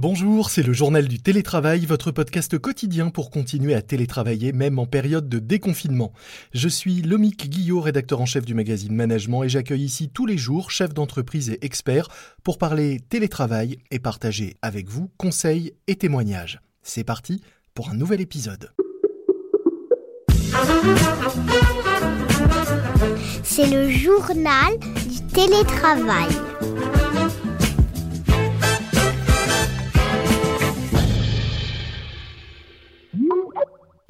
Bonjour, c'est le journal du télétravail, votre podcast quotidien pour continuer à télétravailler même en période de déconfinement. Je suis Lomique Guillot, rédacteur en chef du magazine Management et j'accueille ici tous les jours chefs d'entreprise et experts pour parler télétravail et partager avec vous conseils et témoignages. C'est parti pour un nouvel épisode. C'est le journal du télétravail.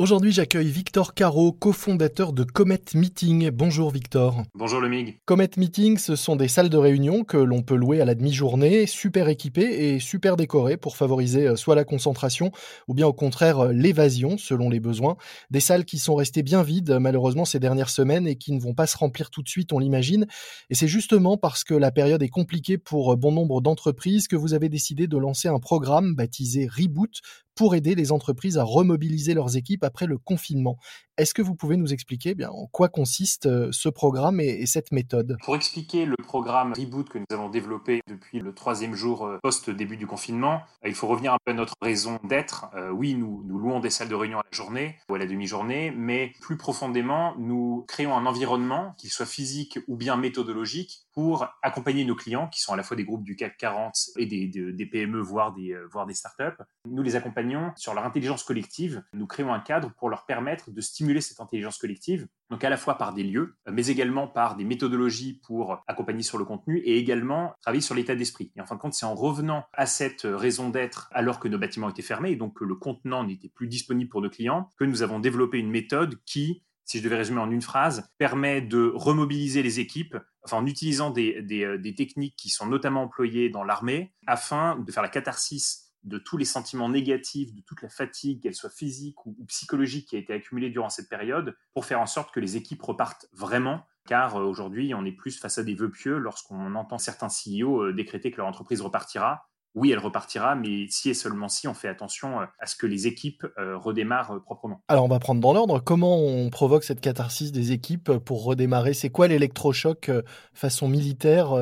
Aujourd'hui, j'accueille Victor Caro, cofondateur de Comet Meeting. Bonjour Victor. Bonjour le MIG. Comet Meeting, ce sont des salles de réunion que l'on peut louer à la demi-journée, super équipées et super décorées pour favoriser euh, soit la concentration ou bien au contraire euh, l'évasion selon les besoins. Des salles qui sont restées bien vides malheureusement ces dernières semaines et qui ne vont pas se remplir tout de suite, on l'imagine. Et c'est justement parce que la période est compliquée pour euh, bon nombre d'entreprises que vous avez décidé de lancer un programme baptisé Reboot pour aider les entreprises à remobiliser leurs équipes après le confinement. Est-ce que vous pouvez nous expliquer bien, en quoi consiste euh, ce programme et, cette méthode? Pour expliquer le programme Reboot que nous avons développé depuis le troisième jour euh, post-début du confinement, euh, il faut revenir un peu à notre raison d'être. oui, nous, louons des salles de réunion à la journée ou à la demi-journée, mais plus profondément, nous créons un environnement, qu'il soit physique ou bien méthodologique, pour accompagner nos clients, qui sont à la fois des groupes du CAC 40 et des, PME, des, voire des startups. Nous les accompagnons sur leur intelligence collective. Nous créons un cadre pour leur permettre de stimuler cette intelligence collective, donc à la fois par des lieux, mais également par des méthodologies pour accompagner sur le contenu et également travailler sur l'état d'esprit. Et en fin de compte, c'est en revenant à cette raison d'être alors que nos bâtiments étaient fermés et donc que le contenant n'était plus disponible pour nos clients, que nous avons développé une méthode qui si je devais résumer en une phrase, permet de remobiliser les équipes, en utilisant des, euh, des techniques qui sont notamment employées dans l'armée, afin de faire la catharsis de tous les sentiments négatifs, de toute la fatigue, qu'elle soit physique ou, psychologique, qui a été accumulée durant cette période, pour faire en sorte que les équipes repartent vraiment. Car euh, aujourd'hui, on est plus face à des vœux pieux lorsqu'on entend certains CEO euh, décréter que leur entreprise repartira oui, elle repartira, mais si et seulement si on fait attention euh, à ce que les équipes euh, redémarrent euh, proprement. Alors on va prendre dans l'ordre, comment on provoque cette catharsis des équipes pour redémarrer? C'est quoi l'électrochoc façon militaire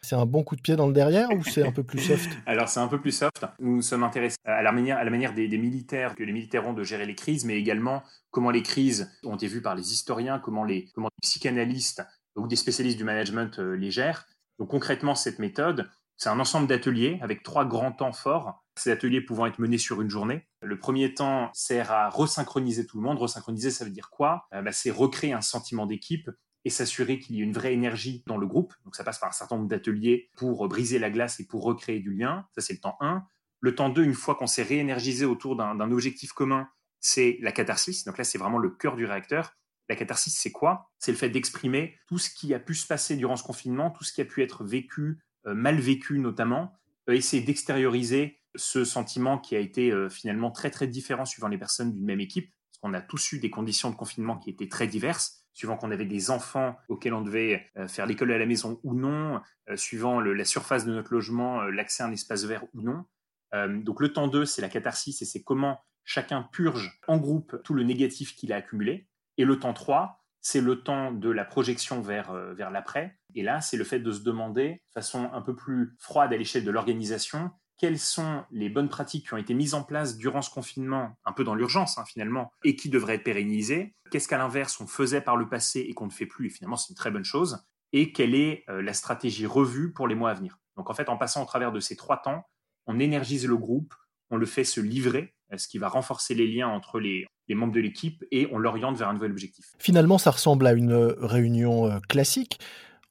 C'est un bon coup de pied dans le derrière ou c'est un peu plus soft? Alors c'est un peu plus soft. Nous nous sommes intéressés à la manière, à la manière des, militaires, que les militaires ont de gérer les crises, mais également comment les crises ont été vues par les historiens, comment les, comment les psychanalystes ou des spécialistes du management les gèrent. Donc concrètement, cette méthode, c'est un ensemble d'ateliers avec trois grands temps forts. Ces ateliers pouvant être menés sur une journée. Le premier temps sert à resynchroniser tout le monde. Resynchroniser, ça veut dire quoi? Euh, bah, C'est recréer un sentiment d'équipe et s'assurer qu'il y ait une vraie énergie dans le groupe. Donc ça passe par un certain nombre d'ateliers pour briser la glace et pour recréer du lien. Ça, c'est le temps 1. Le temps 2, une fois qu'on s'est réénergisé autour d'un objectif commun, c'est la catharsis. Donc là, c'est vraiment le cœur du réacteur. La catharsis, c'est quoi? C'est le fait d'exprimer tout ce qui a pu se passer durant ce confinement, tout ce qui a pu être vécu, mal vécu notamment, euh, essayer d'extérioriser ce sentiment qui a été euh, finalement très très différent suivant les personnes d'une même équipe, parce qu'on a tous eu des conditions de confinement qui étaient très diverses, suivant qu'on avait des enfants auxquels on devait faire l'école à la maison ou non, suivant la surface de notre logement, l'accès à un espace vert ou non. donc le temps 2, c'est la catharsis et c'est comment chacun purge en groupe tout le négatif qu'il a accumulé. Et le temps 3, c'est le temps de la projection vers, euh, vers l'après. Et là, c'est le fait de se demander, de façon un peu plus froide à l'échelle de l'organisation, quelles sont les bonnes pratiques qui ont été mises en place durant ce confinement, un peu dans l'urgence hein, finalement, et qui devraient être pérennisées. Qu'est-ce qu'à l'inverse on faisait par le passé et qu'on ne fait plus, et finalement c'est une très bonne chose. Et quelle est euh, la stratégie revue pour les mois à venir? Donc en fait, en passant au travers de ces trois temps, on énergise le groupe, on le fait se livrer, ce qui va renforcer les liens entre les, les membres de l'équipe et on l'oriente vers un nouvel objectif. Finalement, ça ressemble à une euh, réunion euh, classique.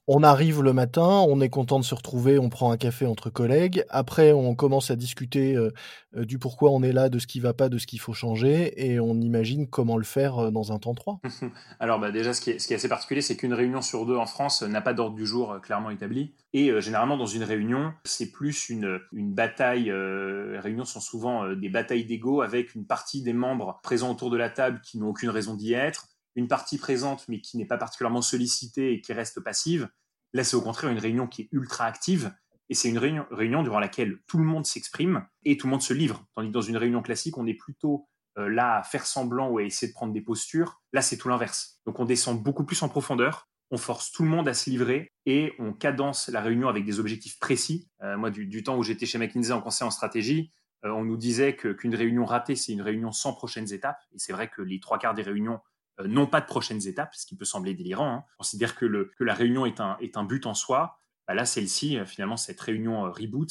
On arrive le matin, on est content de se retrouver, on prend un café entre collègues. Après, on commence à discuter euh, euh, du pourquoi on est là, de ce qui va pas, de ce qu'il faut changer, et on imagine comment le faire euh, dans un temps 3. Alors bah, déjà, ce qui, est, assez particulier, c'est qu'une réunion sur deux en France n'a pas d'ordre du jour clairement établi. Et généralement, dans une réunion, c'est plus une, une bataille. les réunions sont souvent des batailles d'ego avec une partie des membres présents autour de la table qui n'ont aucune raison d'y être une partie présente mais qui n'est pas particulièrement sollicitée et qui reste passive. Là, c'est au contraire une réunion qui est ultra active et c'est une réunion, durant laquelle tout le monde s'exprime et tout le monde se livre. Tandis que dans une réunion classique, on est plutôt euh, là à faire semblant ou à essayer de prendre des postures. Là, c'est tout l'inverse. Donc on descend beaucoup plus en profondeur, on force tout le monde à se livrer et on cadence la réunion avec des objectifs précis. Euh, moi, du, du, temps où j'étais chez McKinsey en conseil en stratégie, on nous disait qu'une réunion ratée, c'est une réunion sans prochaines étapes. Et c'est vrai que les trois quarts des réunions n'ont pas de prochaines étapes, ce qui peut sembler délirant. Hein. On considère que, le, que la réunion est un, est un but en soi. Bah là, celle-ci, finalement, cette réunion reboot,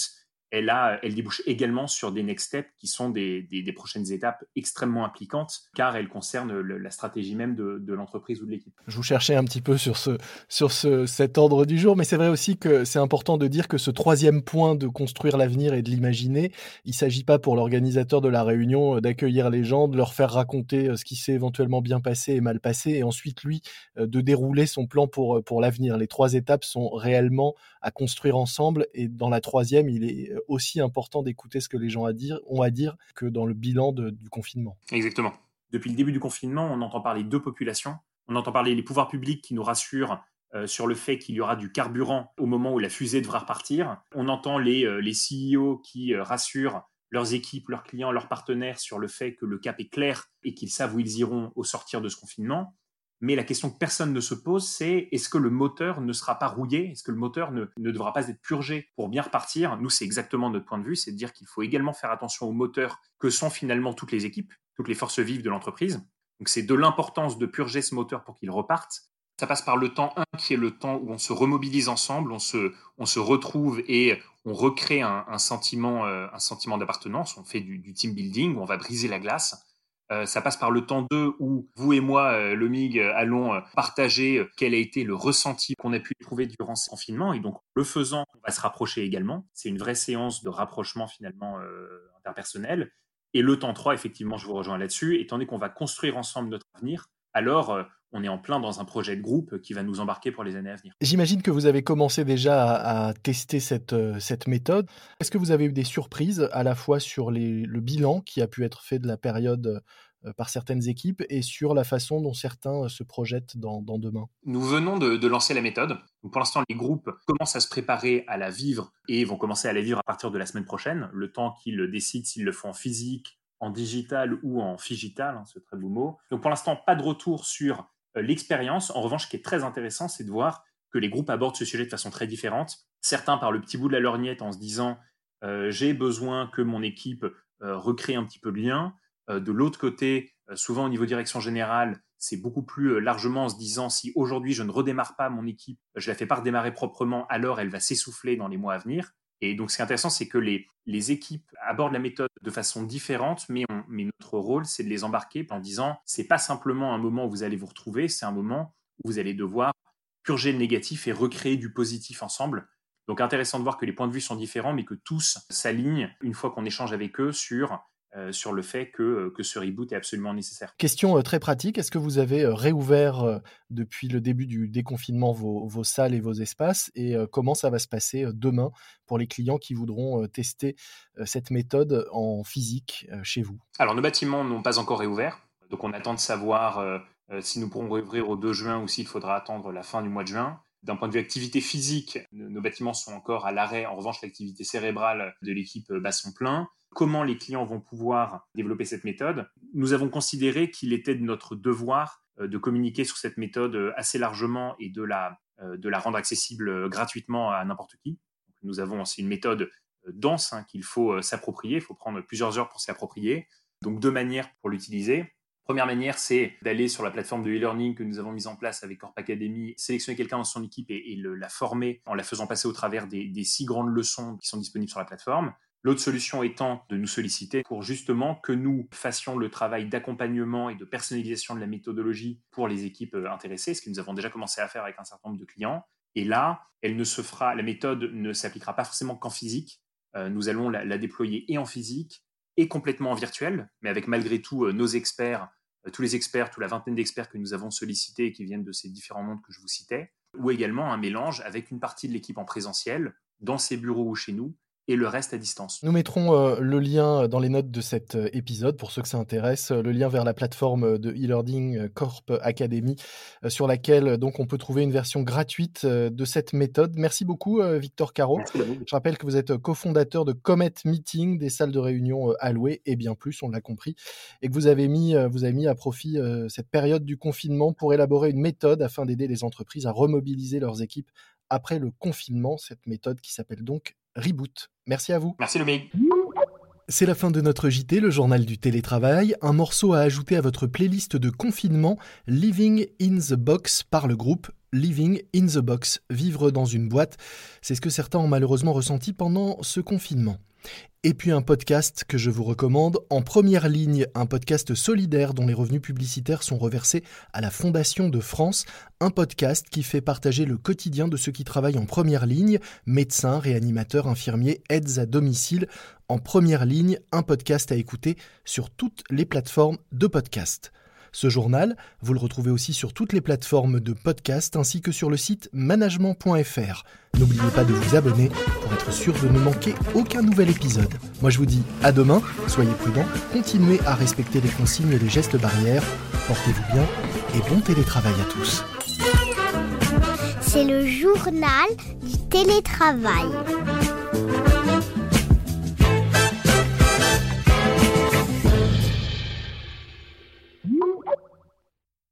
elle, débouche également sur des next steps qui sont des, prochaines étapes extrêmement impliquantes, car elles concernent la stratégie même de, l'entreprise ou de l'équipe. Je vous cherchais un petit peu sur, ce, sur ce, cet ordre du jour, mais c'est vrai aussi que c'est important de dire que ce troisième point de construire l'avenir et de l'imaginer, il ne s'agit pas pour l'organisateur de la réunion euh, d'accueillir les gens, de leur faire raconter euh, ce qui s'est éventuellement bien passé et mal passé, et ensuite lui euh, de dérouler son plan pour l'avenir. Les trois étapes sont réellement à construire ensemble, et dans la troisième, il est aussi important d'écouter ce que les gens à dire, ont à dire que dans le bilan du confinement. Exactement. Depuis le début du confinement, on entend parler de populations, on entend parler des pouvoirs publics qui nous rassurent euh, sur le fait qu'il y aura du carburant au moment où la fusée devra repartir. On entend les, euh, les CEO qui euh, rassurent leurs équipes, leurs clients, leurs partenaires sur le fait que le cap est clair et qu'ils savent où ils iront au sortir de ce confinement. Mais la question que personne ne se pose, c'est est-ce que le moteur ne sera pas rouillé? Est-ce que le moteur ne, devra pas être purgé pour bien repartir? Nous, c'est exactement notre point de vue, c'est de dire qu'il faut également faire attention au moteur que sont finalement toutes les équipes, toutes les forces vives de l'entreprise. Donc c'est de l'importance de purger ce moteur pour qu'il reparte. Ça passe par le temps 1 qui est le temps où on se remobilise ensemble, on se, on se retrouve et on recrée un, sentiment, euh, sentiment d'appartenance, on fait du, team building, on va briser la glace. Euh, ça passe par le temps 2 où vous et moi, euh, le MIG, euh, allons partager quel a été le ressenti qu'on a pu trouver durant ce confinement. Et donc, le faisant, on va se rapprocher également. C'est une vraie séance de rapprochement finalement interpersonnel. Et le temps 3, effectivement, je vous rejoins là-dessus, étant donné qu'on va construire ensemble notre avenir, alors on est en plein dans un projet de groupe qui va nous embarquer pour les années à venir. J'imagine que vous avez commencé déjà à, tester cette, cette méthode. Est-ce que vous avez eu des surprises à la fois sur le bilan qui a pu être fait de la période euh, par certaines équipes et sur la façon dont certains euh, se projettent dans, demain? Nous venons de, lancer la méthode. pour l'instant, les groupes commencent à se préparer à la vivre et vont commencer à la vivre à partir de la semaine prochaine, le temps qu'ils décident s'ils le font en physique, en digital ou en figital, hein, ce très beau mot. Donc pour l'instant, pas de retour sur euh, l'expérience. En revanche, ce qui est très intéressant, c'est de voir que les groupes abordent ce sujet de façon très différente. Certains par le petit bout de la lorgnette en se disant j'ai besoin que mon équipe recrée un petit peu de lien. Euh, de l'autre côté, euh, souvent au niveau direction générale, c'est beaucoup plus euh, largement en se disant si aujourd'hui je ne redémarre pas mon équipe, je la fais pas redémarrer proprement, alors elle va s'essouffler dans les mois à venir. Et donc, ce qui est intéressant, c'est que les, les, équipes abordent la méthode de façon différente, mais, mais notre rôle, c'est de les embarquer en disant c'est pas simplement un moment où vous allez vous retrouver, c'est un moment où vous allez devoir purger le négatif et recréer du positif ensemble. Donc, intéressant de voir que les points de vue sont différents, mais que tous s'alignent une fois qu'on échange avec eux sur euh, sur le fait que, euh, que, ce reboot est absolument nécessaire. Question euh, très pratique, est-ce que vous avez réouvert depuis le début du déconfinement vos, vos, salles et vos espaces? Et comment ça va se passer demain pour les clients qui voudront tester cette méthode en physique chez vous? Alors nos bâtiments n'ont pas encore réouvert, donc on attend de savoir si nous pourrons réouvrir au 2 juin ou s'il faudra attendre la fin du mois de juin. D'un point de vue activité physique, nos bâtiments sont encore à l'arrêt. En revanche, l'activité cérébrale de l'équipe bat son plein comment les clients vont pouvoir développer cette méthode, nous avons considéré qu'il était de notre devoir euh, de communiquer sur cette méthode euh, assez largement et de la, euh, de la rendre accessible gratuitement à n'importe qui. Nous avons aussi une méthode dense hein, qu'il faut s'approprier, il faut prendre plusieurs heures pour s'y approprier. Donc deux manières pour l'utiliser. Première manière, c'est d'aller sur la plateforme de e-learning que nous avons mise en place avec Corp Academy, sélectionner quelqu'un dans son équipe et, la former en la faisant passer au travers des, des six grandes leçons qui sont disponibles sur la plateforme. L'autre solution étant de nous solliciter pour justement que nous fassions le travail d'accompagnement et de personnalisation de la méthodologie pour les équipes euh, intéressées, ce que nous avons déjà commencé à faire avec un certain nombre de clients. Et là, elle ne se fera, la méthode ne s'appliquera pas forcément qu'en physique. Euh, nous allons la, déployer et en physique et complètement en virtuel, mais avec malgré tout euh, nos experts, tous les experts, toute la vingtaine d'experts que nous avons sollicités et qui viennent de ces différents mondes que je vous citais, ou également un mélange avec une partie de l'équipe en présentiel, dans ses bureaux ou chez nous, et le reste à distance. Nous mettrons euh, le lien dans les notes de cet euh, épisode pour ceux que ça intéresse, euh, le lien vers la plateforme de e-learning Corp Academy sur laquelle donc on peut trouver une version gratuite de cette méthode. Merci beaucoup Victor Caro. Je rappelle que vous êtes cofondateur de Comet Meeting, des salles de réunion allouées et bien plus, on l'a compris, et que vous avez mis vous avez mis à profit cette période du confinement pour élaborer une méthode afin d'aider les entreprises à remobiliser leurs équipes après le confinement, cette méthode qui s'appelle donc Reboot. Merci à vous. Merci Lomique. C'est la fin de notre JT, le journal du télétravail. Un morceau à ajouter à votre playlist de confinement, Living in the Box par le groupe Living in the Box, vivre dans une boîte. C'est ce que certains ont malheureusement ressenti pendant ce confinement. Et puis un podcast que je vous recommande, En première ligne, un podcast solidaire dont les revenus publicitaires sont reversés à la Fondation de France, un podcast qui fait partager le quotidien de ceux qui travaillent en première ligne, médecins, réanimateurs, infirmiers, aides à domicile. En première ligne, un podcast à écouter sur toutes les plateformes de podcast. Ce journal, vous le retrouvez aussi sur toutes les plateformes de podcast ainsi que sur le site management.fr. N'oubliez pas de vous abonner pour être sûr de ne manquer aucun nouvel épisode. Moi je vous dis à demain, soyez prudents, continuez à respecter les consignes et les gestes barrières, portez-vous bien et bon télétravail à tous. C'est le journal du télétravail.